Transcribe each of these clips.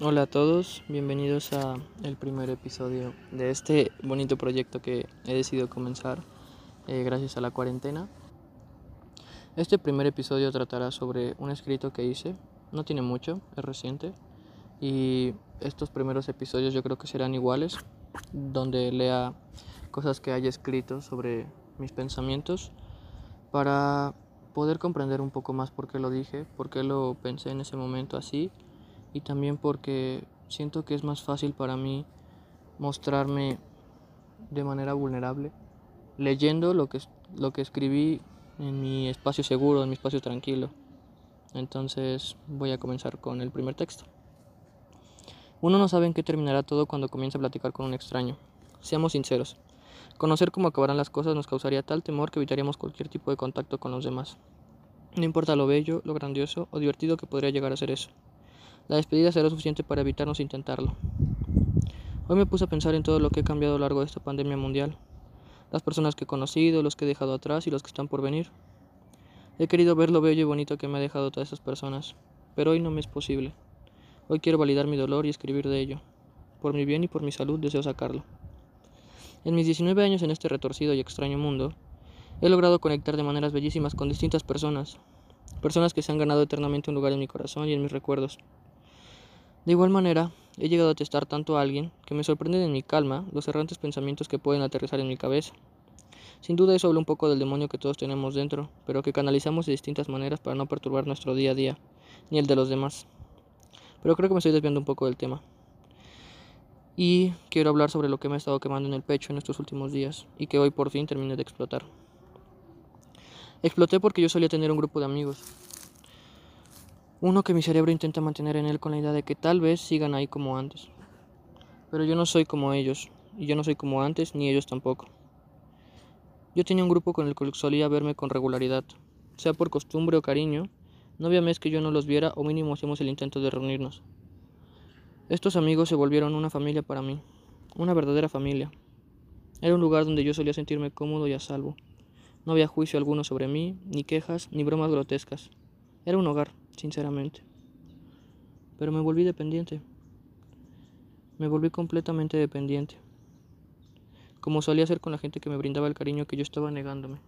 Hola a todos, bienvenidos a el primer episodio de este bonito proyecto que he decidido comenzar eh, gracias a la cuarentena. Este primer episodio tratará sobre un escrito que hice, no tiene mucho, es reciente y estos primeros episodios yo creo que serán iguales, donde lea cosas que haya escrito sobre mis pensamientos para poder comprender un poco más por qué lo dije, por qué lo pensé en ese momento así y también porque siento que es más fácil para mí mostrarme de manera vulnerable leyendo lo que, lo que escribí en mi espacio seguro, en mi espacio tranquilo. Entonces voy a comenzar con el primer texto. Uno no sabe en qué terminará todo cuando comienza a platicar con un extraño. Seamos sinceros. Conocer cómo acabarán las cosas nos causaría tal temor que evitaríamos cualquier tipo de contacto con los demás. No importa lo bello, lo grandioso o divertido que podría llegar a ser eso. La despedida será suficiente para evitarnos intentarlo. Hoy me puse a pensar en todo lo que he cambiado a lo largo de esta pandemia mundial. Las personas que he conocido, los que he dejado atrás y los que están por venir. He querido ver lo bello y bonito que me ha dejado todas esas personas, pero hoy no me es posible. Hoy quiero validar mi dolor y escribir de ello. Por mi bien y por mi salud deseo sacarlo. En mis 19 años en este retorcido y extraño mundo, he logrado conectar de maneras bellísimas con distintas personas, personas que se han ganado eternamente un lugar en mi corazón y en mis recuerdos. De igual manera, he llegado a testar tanto a alguien que me sorprenden en mi calma los errantes pensamientos que pueden aterrizar en mi cabeza. Sin duda eso habla un poco del demonio que todos tenemos dentro, pero que canalizamos de distintas maneras para no perturbar nuestro día a día, ni el de los demás. Pero creo que me estoy desviando un poco del tema. Y quiero hablar sobre lo que me ha estado quemando en el pecho en estos últimos días y que hoy por fin terminé de explotar. Exploté porque yo solía tener un grupo de amigos, uno que mi cerebro intenta mantener en él con la idea de que tal vez sigan ahí como antes. Pero yo no soy como ellos, y yo no soy como antes, ni ellos tampoco. Yo tenía un grupo con el que solía verme con regularidad, sea por costumbre o cariño, no había mes que yo no los viera o mínimo hacíamos el intento de reunirnos. Estos amigos se volvieron una familia para mí, una verdadera familia. Era un lugar donde yo solía sentirme cómodo y a salvo. No había juicio alguno sobre mí, ni quejas, ni bromas grotescas. Era un hogar, sinceramente. Pero me volví dependiente. Me volví completamente dependiente. Como solía hacer con la gente que me brindaba el cariño que yo estaba negándome.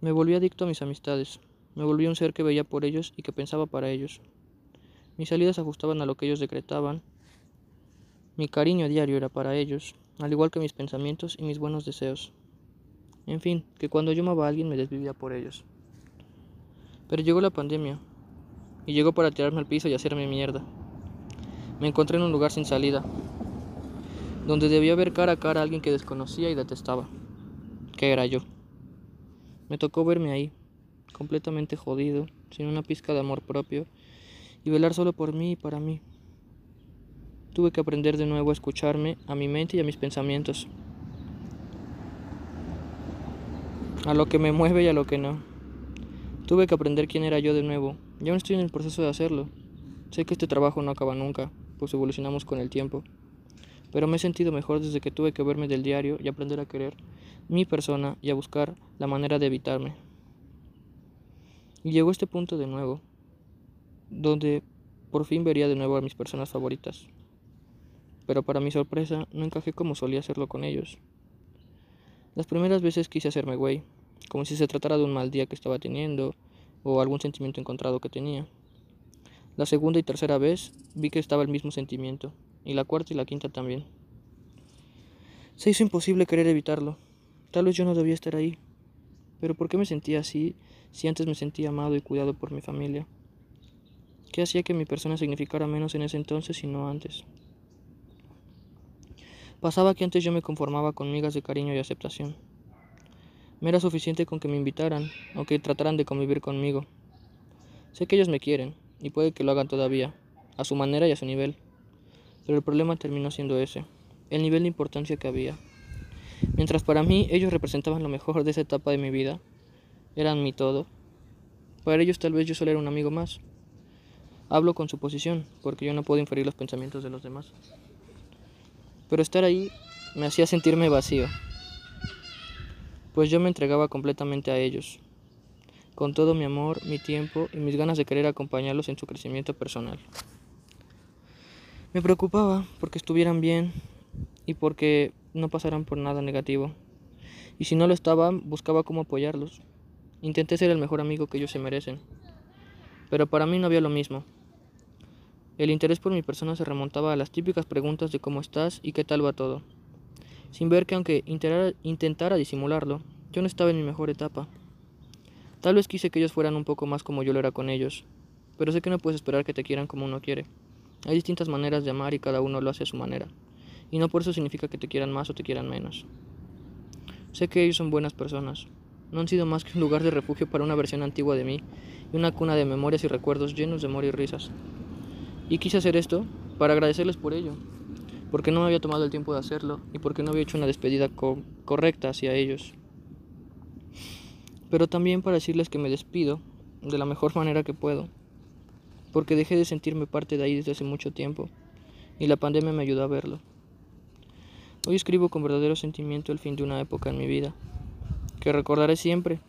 Me volví adicto a mis amistades. Me volví un ser que veía por ellos y que pensaba para ellos. Mis salidas ajustaban a lo que ellos decretaban. Mi cariño diario era para ellos, al igual que mis pensamientos y mis buenos deseos. En fin, que cuando yo amaba a alguien me desvivía por ellos. Pero llegó la pandemia, y llegó para tirarme al piso y hacerme mierda. Me encontré en un lugar sin salida, donde debía ver cara a cara a alguien que desconocía y detestaba, que era yo. Me tocó verme ahí, completamente jodido, sin una pizca de amor propio, y velar solo por mí y para mí. Tuve que aprender de nuevo a escucharme, a mi mente y a mis pensamientos, a lo que me mueve y a lo que no. Tuve que aprender quién era yo de nuevo, y aún estoy en el proceso de hacerlo. Sé que este trabajo no acaba nunca, pues evolucionamos con el tiempo. Pero me he sentido mejor desde que tuve que verme del diario y aprender a querer mi persona y a buscar la manera de evitarme. Y llegó este punto de nuevo, donde por fin vería de nuevo a mis personas favoritas. Pero para mi sorpresa, no encajé como solía hacerlo con ellos. Las primeras veces quise hacerme güey, como si se tratara de un mal día que estaba teniendo o algún sentimiento encontrado que tenía. La segunda y tercera vez vi que estaba el mismo sentimiento, y la cuarta y la quinta también. Se hizo imposible querer evitarlo. Tal vez yo no debía estar ahí. Pero ¿por qué me sentía así si antes me sentía amado y cuidado por mi familia? ¿Qué hacía que mi persona significara menos en ese entonces y no antes? Pasaba que antes yo me conformaba con migas de cariño y aceptación. Me era suficiente con que me invitaran o que trataran de convivir conmigo. Sé que ellos me quieren, y puede que lo hagan todavía, a su manera y a su nivel. Pero el problema terminó siendo ese, el nivel de importancia que había. Mientras para mí ellos representaban lo mejor de esa etapa de mi vida, eran mi todo, para ellos tal vez yo solo era un amigo más. Hablo con su posición, porque yo no puedo inferir los pensamientos de los demás. Pero estar ahí me hacía sentirme vacío pues yo me entregaba completamente a ellos. con todo mi amor, mi tiempo y mis ganas de querer acompañarlos en su crecimiento personal. Me preocupaba porque estuvieran bien y porque no pasaran por nada negativo. Y si no lo estaban, buscaba cómo apoyarlos. Intenté ser el mejor amigo que ellos se merecen. Pero para mí no había lo mismo. El interés por mi persona se remontaba a las típicas preguntas de cómo estás y qué tal va todo. Sin ver que aunque intentara disimularlo, yo no estaba en mi mejor etapa. Tal vez quise que ellos fueran un poco más como yo lo era con ellos, pero sé que no puedes esperar que te quieran como uno quiere. Hay distintas maneras de amar y cada uno lo hace a su manera, y no por eso significa que te quieran más o te quieran menos. Sé que ellos son buenas personas, no han sido más que un lugar de refugio para una versión antigua de mí y una cuna de memorias y recuerdos llenos de amor y risas. Y quise hacer esto para agradecerles por ello, porque no me había tomado el tiempo de hacerlo y porque no había hecho una despedida correcta hacia ellos pero también para decirles que me despido de la mejor manera que puedo, porque dejé de sentirme parte de ahí desde hace mucho tiempo, y la pandemia me ayudó a verlo. Hoy escribo con verdadero sentimiento el fin de una época en mi vida, que recordaré siempre,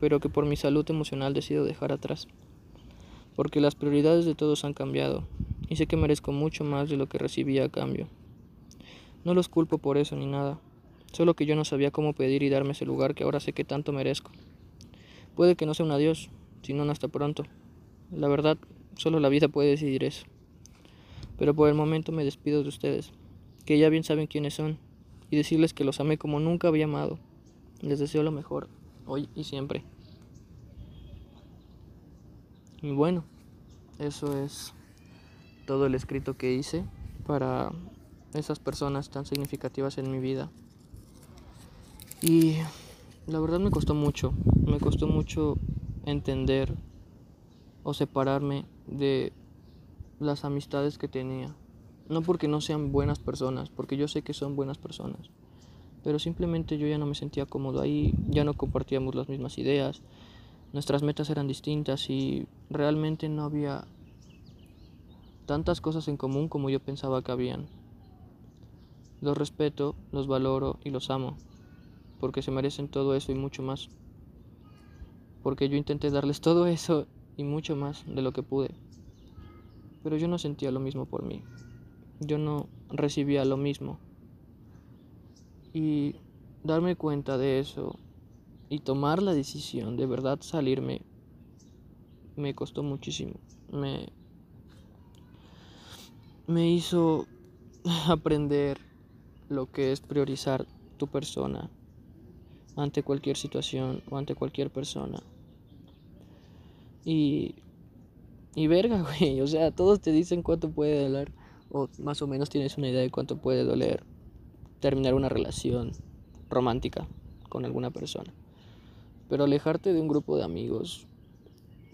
pero que por mi salud emocional decido dejar atrás, porque las prioridades de todos han cambiado, y sé que merezco mucho más de lo que recibí a cambio. No los culpo por eso ni nada, solo que yo no sabía cómo pedir y darme ese lugar que ahora sé que tanto merezco. Puede que no sea un adiós, sino un hasta pronto. La verdad, solo la vida puede decidir eso. Pero por el momento me despido de ustedes, que ya bien saben quiénes son, y decirles que los amé como nunca había amado. Les deseo lo mejor, hoy y siempre. Y bueno, eso es todo el escrito que hice para esas personas tan significativas en mi vida. Y la verdad me costó mucho, me costó mucho entender o separarme de las amistades que tenía. No porque no sean buenas personas, porque yo sé que son buenas personas, pero simplemente yo ya no me sentía cómodo ahí, ya no compartíamos las mismas ideas, nuestras metas eran distintas y realmente no había tantas cosas en común como yo pensaba que habían. Los respeto, los valoro y los amo, porque se merecen todo eso y mucho más. Porque yo intenté darles todo eso y mucho más de lo que pude. Pero yo no sentía lo mismo por mí. Yo no recibía lo mismo. Y darme cuenta de eso y tomar la decisión de verdad salirme me costó muchísimo. Me, me hizo aprender lo que es priorizar tu persona ante cualquier situación o ante cualquier persona. Y, y verga, güey, o sea, todos te dicen cuánto puede doler, o más o menos tienes una idea de cuánto puede doler terminar una relación romántica con alguna persona. Pero alejarte de un grupo de amigos,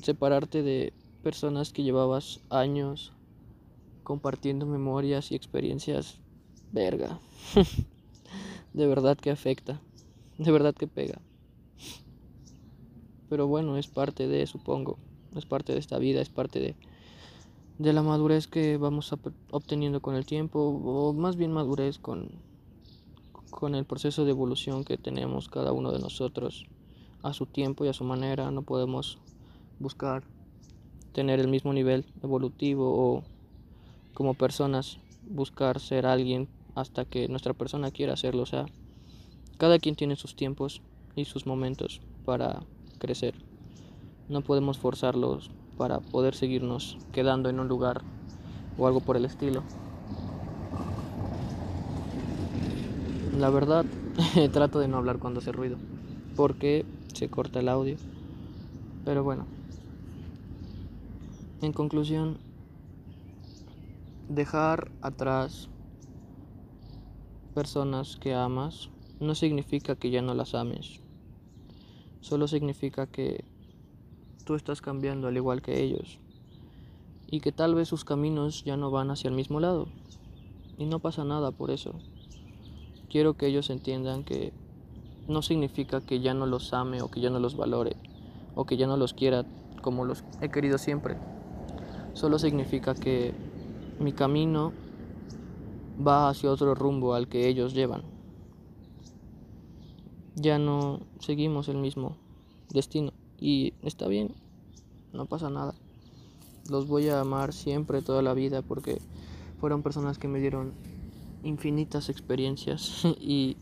separarte de personas que llevabas años compartiendo memorias y experiencias, verga, de verdad que afecta de verdad que pega. Pero bueno, es parte de, supongo, es parte de esta vida, es parte de, de la madurez que vamos obteniendo con el tiempo, o más bien madurez con, con el proceso de evolución que tenemos cada uno de nosotros a su tiempo y a su manera. No podemos buscar tener el mismo nivel evolutivo o como personas buscar ser alguien hasta que nuestra persona quiera hacerlo. O sea, cada quien tiene sus tiempos y sus momentos para crecer. No podemos forzarlos para poder seguirnos quedando en un lugar o algo por el estilo. La verdad, trato de no hablar cuando hace ruido, porque se corta el audio. Pero bueno, en conclusión, dejar atrás personas que amas no significa que ya no las ames. Solo significa que tú estás cambiando al igual que ellos. Y que tal vez sus caminos ya no van hacia el mismo lado. Y no pasa nada por eso. Quiero que ellos entiendan que no significa que ya no los ame o que ya no los valore o que ya no los quiera como los he querido siempre. Solo significa que mi camino va hacia otro rumbo al que ellos llevan ya no seguimos el mismo destino. y está bien, no pasa nada. Los voy a amar siempre, toda la vida, porque fueron personas que me dieron infinitas experiencias y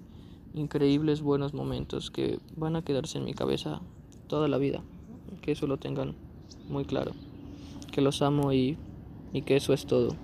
increíbles buenos momentos que van a quedarse en mi cabeza toda la vida. Que eso lo tengan muy claro. Que los amo y, y que eso es todo.